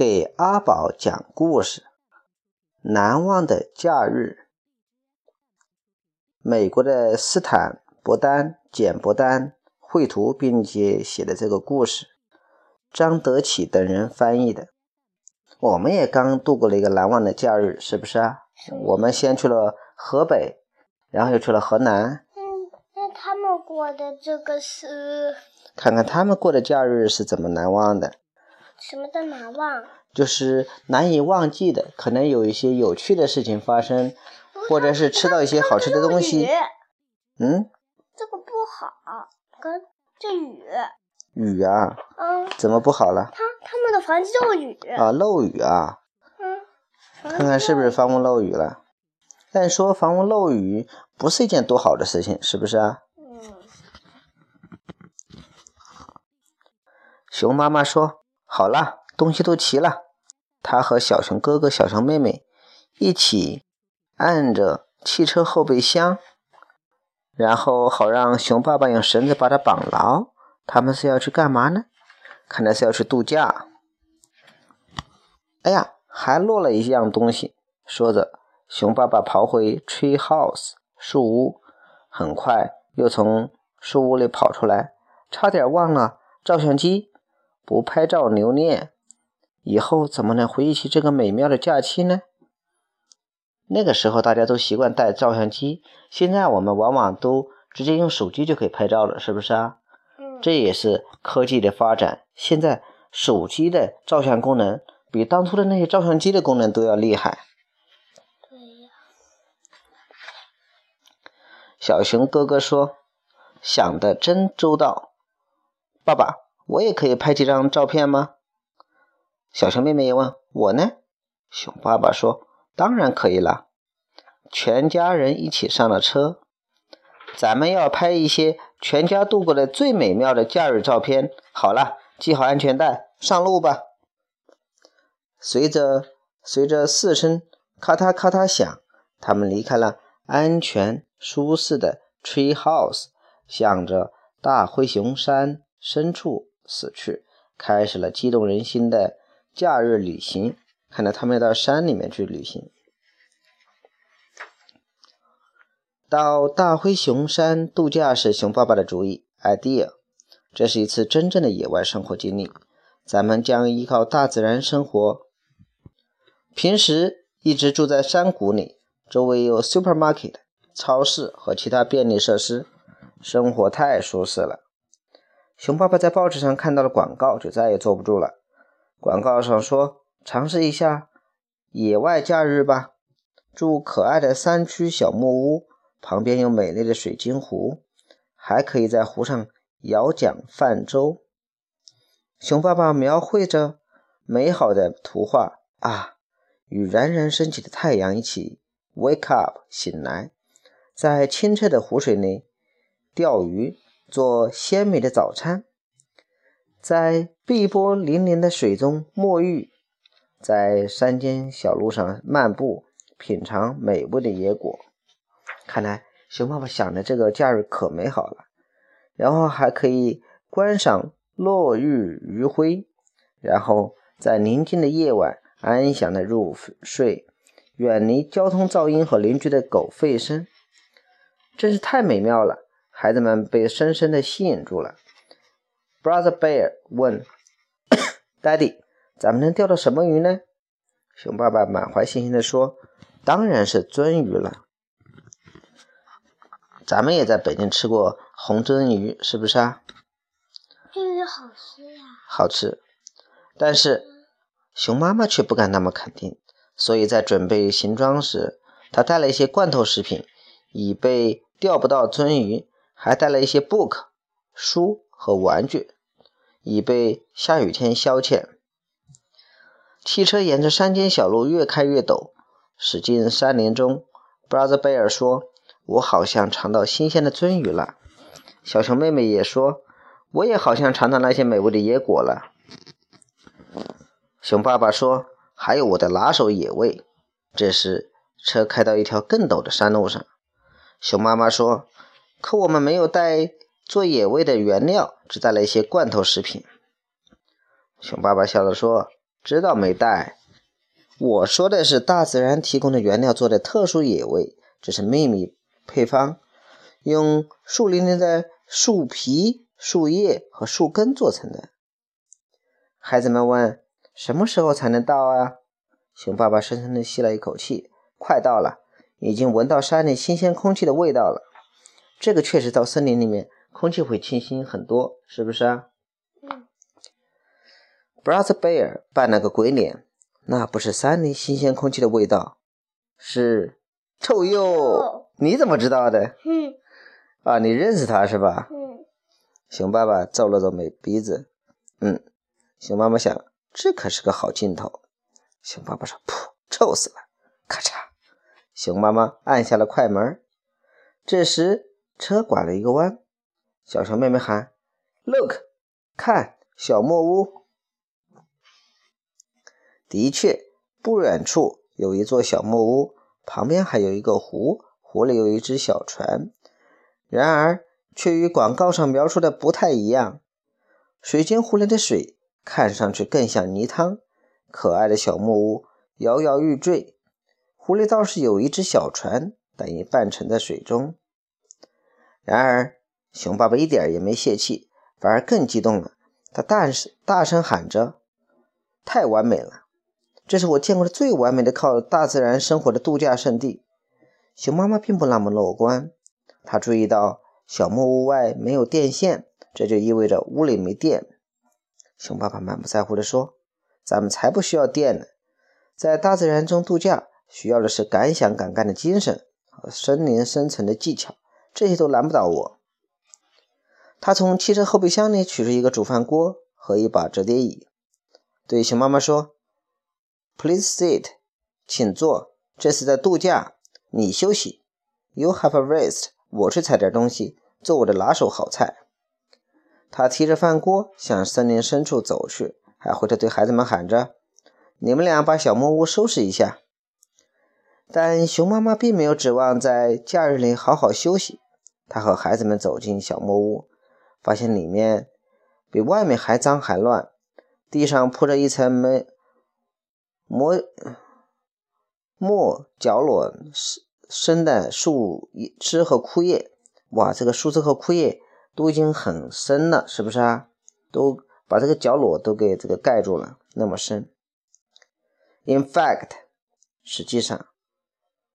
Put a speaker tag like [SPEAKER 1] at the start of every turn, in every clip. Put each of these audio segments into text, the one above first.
[SPEAKER 1] 给阿宝讲故事：难忘的假日。美国的斯坦伯丹、简伯丹绘图并且写的这个故事，张德启等人翻译的。我们也刚度过了一个难忘的假日，是不是啊？我们先去了河北，然后又去了河南。
[SPEAKER 2] 嗯，那他们过的这个是？
[SPEAKER 1] 看看他们过的假日是怎么难忘的？
[SPEAKER 2] 什么的难忘？
[SPEAKER 1] 就是难以忘记的，可能有一些有趣的事情发生，或者是吃到一些好吃的东西。嗯？
[SPEAKER 2] 这个不好，跟这雨。
[SPEAKER 1] 雨啊？
[SPEAKER 2] 嗯。
[SPEAKER 1] 怎么不好了？
[SPEAKER 2] 他他们的房子漏雨。
[SPEAKER 1] 啊，漏雨啊。
[SPEAKER 2] 嗯。
[SPEAKER 1] 看看是不是房屋漏雨了？但说房屋漏雨不是一件多好的事情，是不是啊？嗯熊妈妈说：“好了，东西都齐了。”他和小熊哥哥、小熊妹妹一起按着汽车后备箱，然后好让熊爸爸用绳子把它绑牢。他们是要去干嘛呢？看来是要去度假。哎呀，还落了一样东西。说着，熊爸爸跑回 tree house 树屋，很快又从树屋里跑出来，差点忘了照相机。不拍照留念，以后怎么能回忆起这个美妙的假期呢？那个时候大家都习惯带照相机，现在我们往往都直接用手机就可以拍照了，是不是啊？
[SPEAKER 2] 嗯。
[SPEAKER 1] 这也是科技的发展，现在手机的照相功能比当初的那些照相机的功能都要厉害。
[SPEAKER 2] 对呀。
[SPEAKER 1] 小熊哥哥说：“想的真周到，爸爸。”我也可以拍几张照片吗？小熊妹妹也问我呢。熊爸爸说：“当然可以了。”全家人一起上了车，咱们要拍一些全家度过的最美妙的假日照片。好了，系好安全带，上路吧。随着随着四声咔嗒咔嗒响，他们离开了安全舒适的 tree house，向着大灰熊山深处。死去，开始了激动人心的假日旅行。看来他们要到山里面去旅行。到大灰熊山度假是熊爸爸的主意，idea。这是一次真正的野外生活经历。咱们将依靠大自然生活。平时一直住在山谷里，周围有 supermarket 超市和其他便利设施，生活太舒适了。熊爸爸在报纸上看到了广告，就再也坐不住了。广告上说：“尝试一下野外假日吧，住可爱的山区小木屋，旁边有美丽的水晶湖，还可以在湖上摇桨泛舟。”熊爸爸描绘着美好的图画啊，与冉冉升起的太阳一起 wake up 醒来，在清澈的湖水里钓鱼。做鲜美的早餐，在碧波粼粼的水中沐浴，在山间小路上漫步，品尝美味的野果。看来熊爸爸想的这个假日可美好了。然后还可以观赏落日余晖，然后在宁静的夜晚安详的入睡，远离交通噪音和邻居的狗吠声，真是太美妙了。孩子们被深深的吸引住了。Brother Bear 问：“Daddy，咱们能钓到什么鱼呢？”熊爸爸满怀信心地说：“当然是鳟鱼了。咱们也在北京吃过红鳟鱼，是不是啊？”“
[SPEAKER 2] 鳟鱼好吃呀。”“
[SPEAKER 1] 好吃。”但是熊妈妈却不敢那么肯定，所以在准备行装时，她带了一些罐头食品，以备钓不到鳟鱼。还带了一些 book 书和玩具，以备下雨天消遣。汽车沿着山间小路越开越陡，驶进山林中。Brother Bear 说：“我好像尝到新鲜的鳟鱼了。”小熊妹妹也说：“我也好像尝到那些美味的野果了。”熊爸爸说：“还有我的拿手野味。”这时，车开到一条更陡的山路上。熊妈妈说。可我们没有带做野味的原料，只带了一些罐头食品。熊爸爸笑着说：“知道没带？我说的是大自然提供的原料做的特殊野味，这是秘密配方，用树林里的树皮、树叶和树根做成的。孩子们问：“什么时候才能到啊？”熊爸爸深深地吸了一口气：“快到了，已经闻到山里新鲜空气的味道了。这个确实到森林里面，空气会清新很多，是不是啊？”
[SPEAKER 2] 嗯。
[SPEAKER 1] Brother Bear 扮了个鬼脸，那不是山里新鲜空气的味道，是臭鼬。你怎么知道的？
[SPEAKER 2] 嗯。
[SPEAKER 1] 啊，你认识他是吧？
[SPEAKER 2] 嗯。
[SPEAKER 1] 熊爸爸皱了皱眉鼻子，嗯。熊妈妈想，这可是个好镜头。熊爸爸说：“噗，臭死了！”咔嚓，熊妈妈按下了快门。这时，车拐了一个弯，小熊妹妹喊：“Look，看，小木屋。”的确，不远处有一座小木屋，旁边还有一个湖，湖里有一只小船。然而，却与广告上描述的不太一样。水晶湖里的水看上去更像泥汤。可爱的小木屋摇摇欲坠，湖里倒是有一只小船，但已半沉在水中。然而，熊爸爸一点也没泄气，反而更激动了。他大声大声喊着：“太完美了！这是我见过的最完美的靠大自然生活的度假胜地。”熊妈妈并不那么乐观，她注意到小木屋外没有电线，这就意味着屋里没电。熊爸爸满不在乎地说。咱们才不需要电呢，在大自然中度假，需要的是敢想敢干的精神和森林生存的技巧，这些都难不倒我。他从汽车后备箱里取出一个煮饭锅和一把折叠椅，对熊妈妈说：“Please sit，请坐。这是在度假，你休息。You have a rest，我去采点东西，做我的拿手好菜。”他提着饭锅向森林深处走去。还回头对孩子们喊着：“你们俩把小木屋收拾一下。”但熊妈妈并没有指望在假日里好好休息。她和孩子们走进小木屋，发现里面比外面还脏还乱，地上铺着一层没磨磨角落生的树枝和枯叶。哇，这个树枝和枯叶都已经很深了，是不是啊？都。把这个角落都给这个盖住了，那么深。In fact，实际上，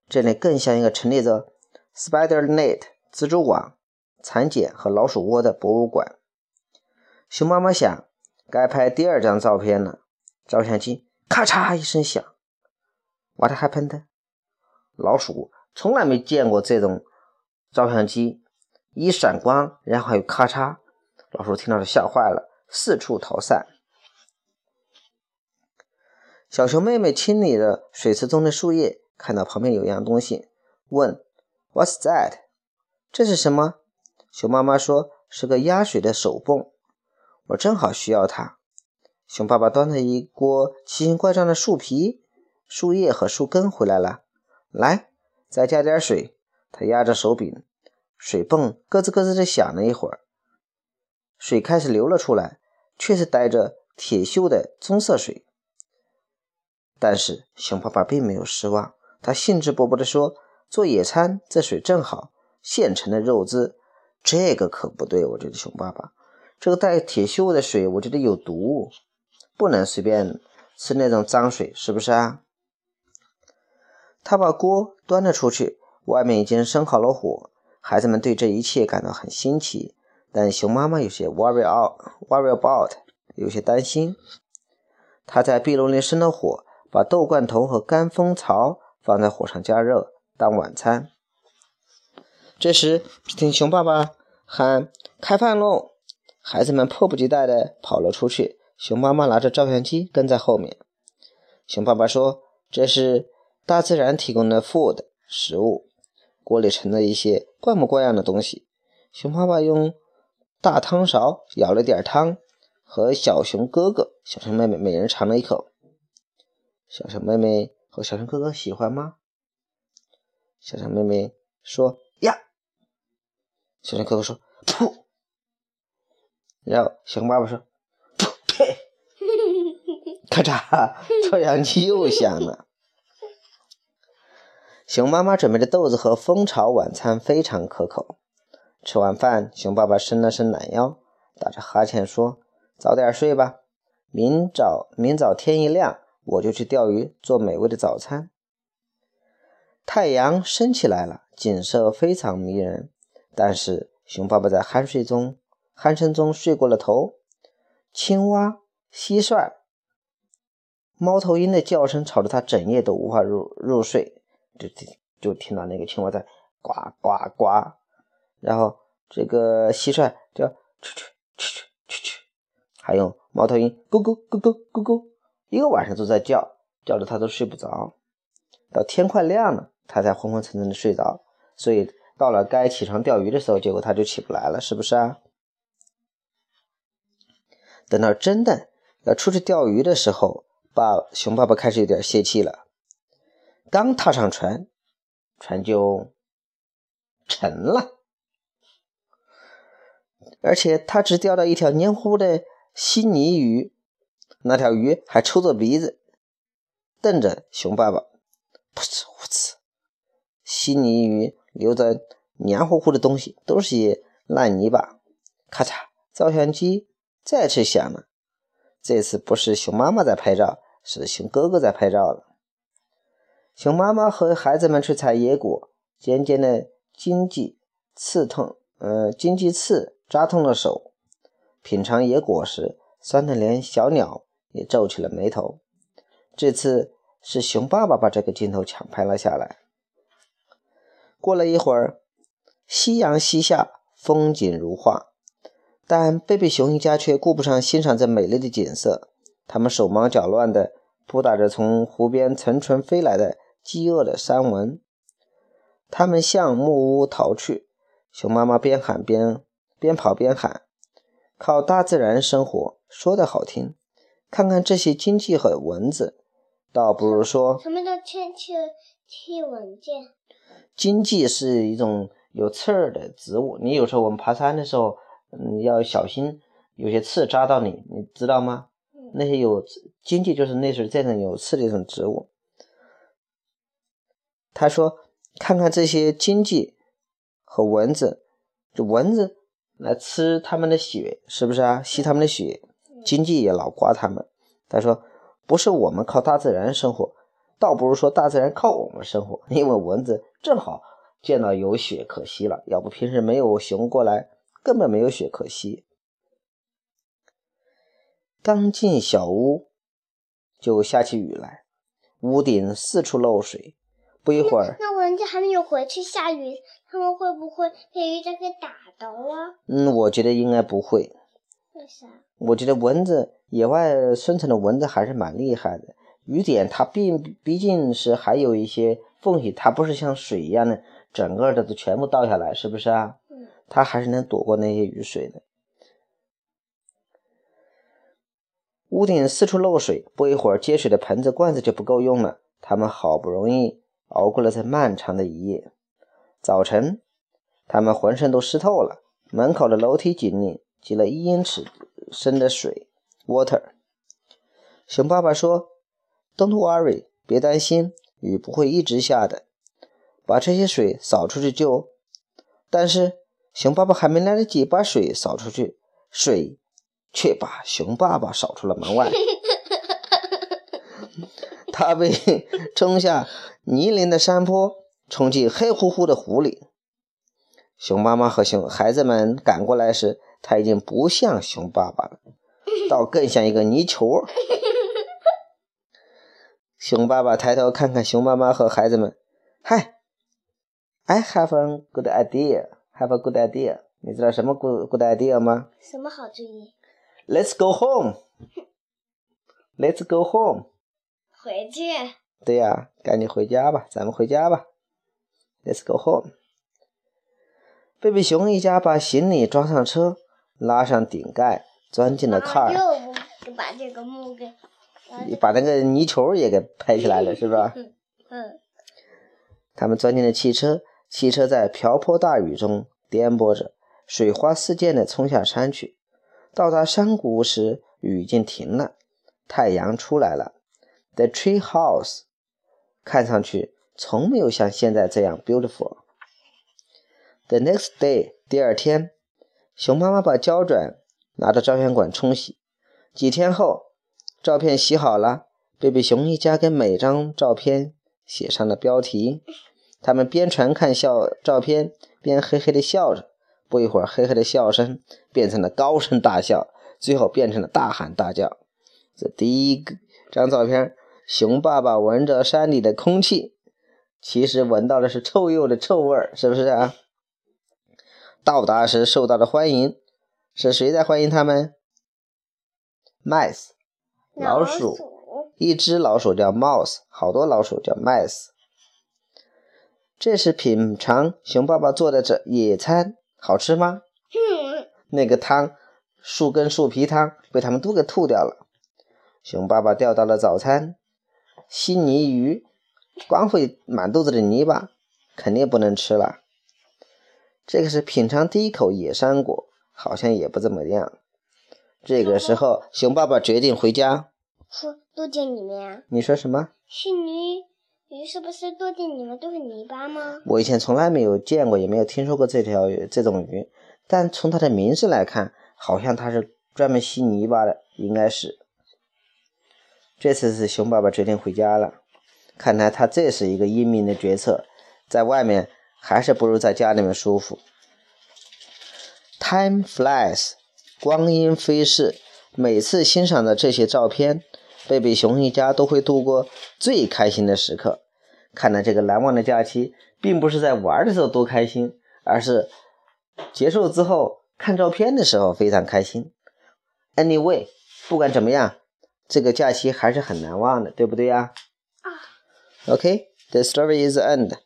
[SPEAKER 1] 这里更像一个陈列着 spider net 蜘蛛网、蚕茧和老鼠窝的博物馆。熊妈妈想，该拍第二张照片了。照相机咔嚓一声响，What happened？老鼠从来没见过这种照相机，一闪光，然后又咔嚓，老鼠听到了吓坏了。四处逃散。小熊妹妹清理了水池中的树叶，看到旁边有一样东西，问：“What's that？” 这是什么？熊妈妈说：“是个压水的手泵，我正好需要它。”熊爸爸端着一锅奇形怪状的树皮、树叶和树根回来了。来，再加点水。他压着手柄，水泵咯吱咯吱地响了一会儿。水开始流了出来，却是带着铁锈的棕色水。但是熊爸爸并没有失望，他兴致勃勃地说：“做野餐，这水正好，现成的肉汁。这个可不对，我觉得熊爸爸，这个带铁锈的水，我觉得有毒，不能随便吃那种脏水，是不是啊？”他把锅端了出去，外面已经生好了火。孩子们对这一切感到很新奇。但熊妈妈有些 worry out，worry about，有些担心。他在壁炉里生了火，把豆罐头和干蜂巢放在火上加热当晚餐。这时，只听熊爸爸喊：“开饭喽！”孩子们迫不及待地跑了出去。熊妈妈拿着照相机跟在后面。熊爸爸说：“这是大自然提供的 food 食物，锅里盛了一些怪模怪样的东西。”熊爸爸用。大汤勺舀了点汤，和小熊哥哥、小熊妹妹每人尝了一口。小熊妹妹和小熊哥哥喜欢吗？小熊妹妹说：“呀。”小熊哥哥说：“噗。”然后熊爸爸说：“噗呸！”咔嚓，照相机又响了。熊妈妈准备的豆子和蜂巢晚餐非常可口。吃完饭，熊爸爸伸了伸懒腰，打着哈欠说：“早点睡吧，明早明早天一亮，我就去钓鱼，做美味的早餐。”太阳升起来了，景色非常迷人。但是熊爸爸在酣睡中、鼾声中睡过了头。青蛙、蟋蟀、猫头鹰的叫声吵得他整夜都无法入入睡。就就听到那个青蛙在呱呱呱，然后这个蟋蟀叫蛐蛐蛐蛐蛐蛐，还有猫头鹰咕咕咕咕咕咕，一个晚上都在叫，叫的他都睡不着。到天快亮了，他才昏昏沉沉的睡着。所以到了该起床钓鱼的时候，结果他就起不来了，是不是啊？等到真的要出去钓鱼的时候，爸熊爸爸开始有点泄气了。刚踏上船，船就沉了，而且他只钓到一条黏糊的稀泥鱼，那条鱼还抽着鼻子瞪着熊爸爸，噗呲呼呲，稀泥鱼流着黏糊糊的东西，都是些烂泥巴。咔嚓，照相机再次响了，这次不是熊妈妈在拍照，是熊哥哥在拍照了。熊妈妈和孩子们去采野果，尖尖的荆棘刺痛，呃，荆棘刺扎痛了手。品尝野果时，酸的连小鸟也皱起了眉头。这次是熊爸爸把这个镜头抢拍了下来。过了一会儿，夕阳西下，风景如画，但贝贝熊一家却顾不上欣赏这美丽的景色，他们手忙脚乱地扑打着从湖边层层飞来的。饥饿的山蚊，他们向木屋逃去。熊妈妈边喊边边跑边喊：“靠大自然生活，说的好听。看看这些荆棘和蚊子，倒不如说……
[SPEAKER 2] 什么叫天气气蚊子？
[SPEAKER 1] 荆棘是一种有刺儿的植物。你有时候我们爬山的时候，嗯，要小心，有些刺扎到你，你知道吗？那些有荆棘就是类似这种有刺的一种植物。”他说：“看看这些荆棘和蚊子，这蚊子来吃它们的血，是不是啊？吸它们的血，荆棘也老刮他们。”他说：“不是我们靠大自然生活，倒不如说大自然靠我们生活。因为蚊子正好见到有血可吸了，要不平时没有熊过来，根本没有血可吸。”刚进小屋，就下起雨来，屋顶四处漏水。不一会儿，
[SPEAKER 2] 那蚊子还没有回去下雨，他们会不会被雨伞给打到啊？
[SPEAKER 1] 嗯，我觉得应该不会。
[SPEAKER 2] 为啥？
[SPEAKER 1] 我觉得蚊子野外生存的蚊子还是蛮厉害的。雨点它毕毕竟是还有一些缝隙，它不是像水一样的整个的都全部倒下来，是不是啊？
[SPEAKER 2] 嗯。
[SPEAKER 1] 它还是能躲过那些雨水的。屋顶四处漏水，不一会儿接水的盆子罐子就不够用了。他们好不容易。熬过了这漫长的一夜，早晨，他们浑身都湿透了。门口的楼梯井里积了一英尺深的水，water。熊爸爸说：“Don't worry，别担心，雨不会一直下的，把这些水扫出去就……但是，熊爸爸还没来得及把水扫出去，水却把熊爸爸扫出了门外。他被冲下泥泞的山坡，冲进黑乎乎的湖里。熊妈妈和熊孩子们赶过来时，他已经不像熊爸爸了，倒更像一个泥球。熊爸爸抬头看看熊妈妈和孩子们，嗨，I have a good idea. Have a good idea. 你知道什么 good good idea 吗？
[SPEAKER 2] 什么好主意
[SPEAKER 1] ？Let's go home. Let's go home.
[SPEAKER 2] 回去。
[SPEAKER 1] 对呀，赶紧回家吧，咱们回家吧。Let's go home。贝贝熊一家把行李装上车，拉上顶盖，钻进了 car。
[SPEAKER 2] 又把这个木给，
[SPEAKER 1] 把那个泥球也给拍起来了，是吧？
[SPEAKER 2] 嗯。
[SPEAKER 1] 他们钻进了汽车，汽车在瓢泼大雨中颠簸着，水花四溅的冲下山去。到达山谷时，雨已经停了。太阳出来了。The tree house 看上去从没有像现在这样 beautiful。The next day 第二天，熊妈妈把胶卷拿到照相馆冲洗。几天后，照片洗好了，贝贝熊一家给每张照片写上了标题。他们边传看笑照片，边嘿嘿的笑着。不一会儿，嘿嘿的笑声变成了高声大笑，最后变成了大喊大叫。这第一张照片，熊爸爸闻着山里的空气，其实闻到的是臭鼬的臭味儿，是不是啊？到达时受到了欢迎，是谁在欢迎他们？Mice，老鼠。一只老鼠叫 Mouse，好多老鼠叫 Mice。这是品尝熊爸爸做的这野餐，好吃吗？那个汤，树根树皮汤被他们都给吐掉了。熊爸爸钓到了早餐，稀泥鱼，光会满肚子的泥巴，肯定不能吃了。这个是品尝第一口野山果，好像也不怎么样。这个时候，熊爸爸决定回家。
[SPEAKER 2] 说落进里面。
[SPEAKER 1] 你说什么？
[SPEAKER 2] 是泥鱼是不是落进里面都是泥巴吗？
[SPEAKER 1] 我以前从来没有见过，也没有听说过这条这种鱼，但从它的名字来看，好像它是专门吸泥巴的，应该是。这次是熊爸爸决定回家了，看来他这是一个英明的决策，在外面还是不如在家里面舒服。Time flies，光阴飞逝。每次欣赏的这些照片，贝贝熊一家都会度过最开心的时刻。看来这个难忘的假期，并不是在玩的时候多开心，而是结束之后看照片的时候非常开心。Anyway，不管怎么样。这个假期还是很难忘的，对不对呀？
[SPEAKER 2] 啊。
[SPEAKER 1] Okay, the story is end.